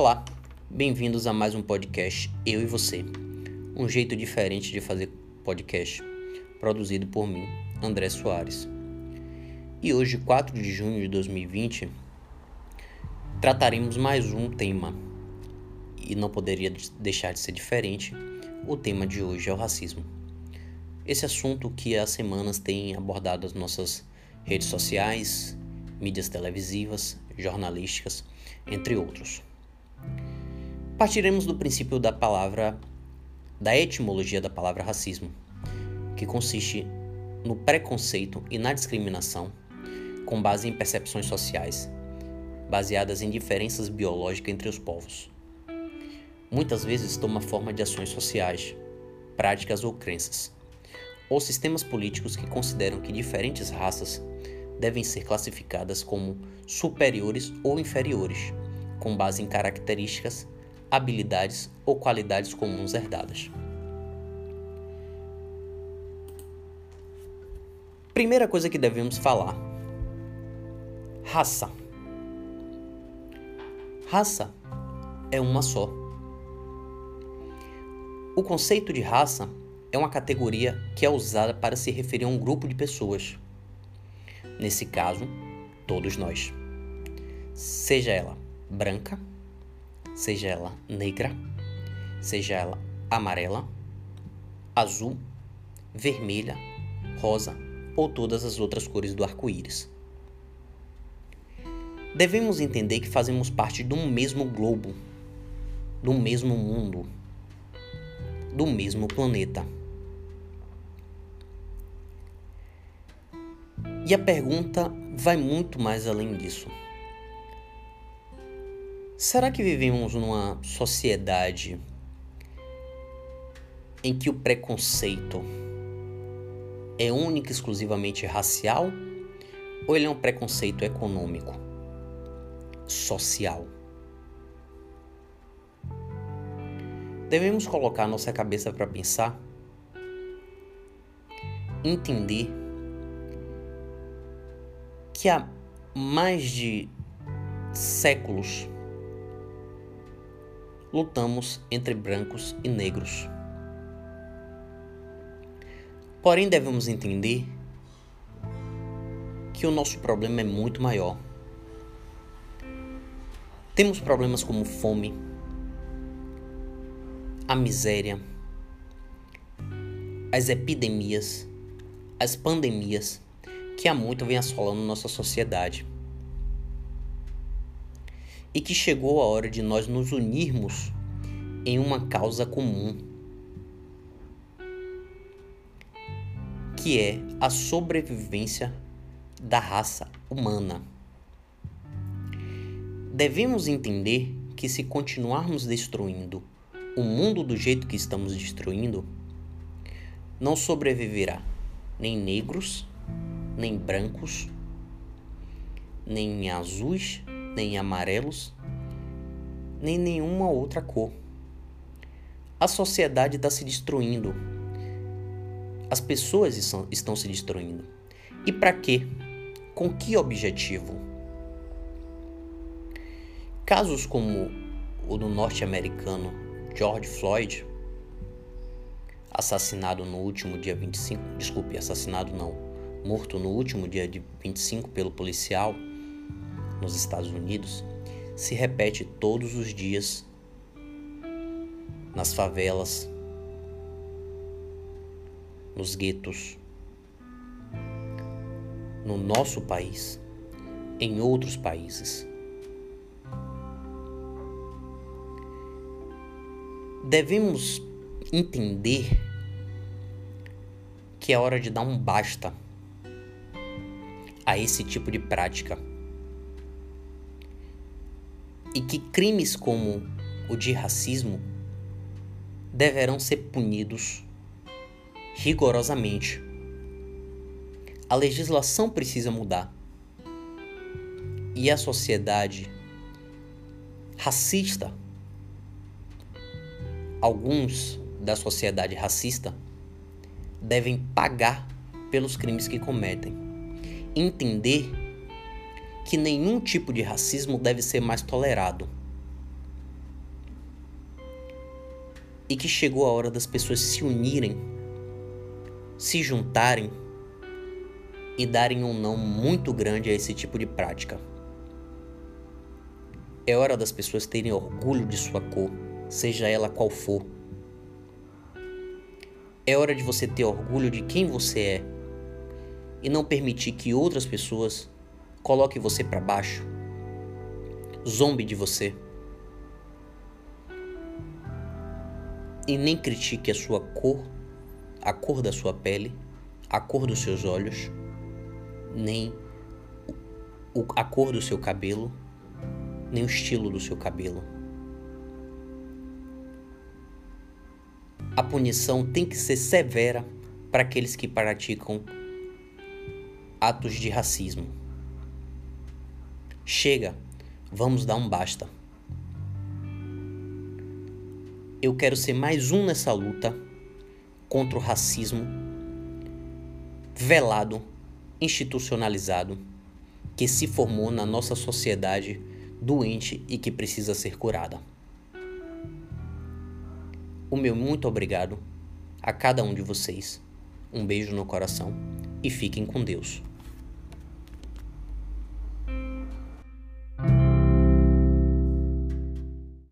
Olá, bem-vindos a mais um podcast Eu e Você. Um jeito diferente de fazer podcast, produzido por mim, André Soares. E hoje, 4 de junho de 2020, trataremos mais um tema. E não poderia deixar de ser diferente, o tema de hoje é o racismo. Esse assunto que há semanas tem abordado as nossas redes sociais, mídias televisivas, jornalísticas, entre outros. Partiremos do princípio da palavra, da etimologia da palavra racismo, que consiste no preconceito e na discriminação com base em percepções sociais, baseadas em diferenças biológicas entre os povos. Muitas vezes toma forma de ações sociais, práticas ou crenças, ou sistemas políticos que consideram que diferentes raças devem ser classificadas como superiores ou inferiores, com base em características habilidades ou qualidades comuns herdadas. Primeira coisa que devemos falar: raça. Raça é uma só. O conceito de raça é uma categoria que é usada para se referir a um grupo de pessoas. Nesse caso, todos nós. Seja ela branca, seja ela negra, seja ela amarela, azul, vermelha, rosa ou todas as outras cores do arco-íris. Devemos entender que fazemos parte de um mesmo globo, do mesmo mundo, do mesmo planeta. E a pergunta vai muito mais além disso. Será que vivemos numa sociedade em que o preconceito é único exclusivamente racial ou ele é um preconceito econômico, social? Devemos colocar nossa cabeça para pensar, entender que há mais de séculos lutamos entre brancos e negros. Porém, devemos entender que o nosso problema é muito maior. Temos problemas como fome, a miséria, as epidemias, as pandemias que há muito vem assolando nossa sociedade e que chegou a hora de nós nos unirmos em uma causa comum, que é a sobrevivência da raça humana. Devemos entender que se continuarmos destruindo o mundo do jeito que estamos destruindo, não sobreviverá nem negros, nem brancos, nem azuis, nem amarelos, nem nenhuma outra cor. A sociedade está se destruindo. As pessoas estão se destruindo. E para quê? Com que objetivo? Casos como o do norte-americano George Floyd, assassinado no último dia 25, desculpe, assassinado não, morto no último dia de 25 pelo policial nos Estados Unidos se repete todos os dias nas favelas, nos guetos, no nosso país, em outros países. Devemos entender que é hora de dar um basta a esse tipo de prática e que crimes como o de racismo deverão ser punidos rigorosamente. A legislação precisa mudar. E a sociedade racista, alguns da sociedade racista, devem pagar pelos crimes que cometem. Entender que nenhum tipo de racismo deve ser mais tolerado. e que chegou a hora das pessoas se unirem, se juntarem e darem um não muito grande a esse tipo de prática. É hora das pessoas terem orgulho de sua cor, seja ela qual for. É hora de você ter orgulho de quem você é e não permitir que outras pessoas coloquem você para baixo, zombe de você. E nem critique a sua cor, a cor da sua pele, a cor dos seus olhos, nem a cor do seu cabelo nem o estilo do seu cabelo. A punição tem que ser severa para aqueles que praticam atos de racismo. Chega, vamos dar um basta. Eu quero ser mais um nessa luta contra o racismo velado, institucionalizado, que se formou na nossa sociedade doente e que precisa ser curada. O meu muito obrigado a cada um de vocês. Um beijo no coração e fiquem com Deus.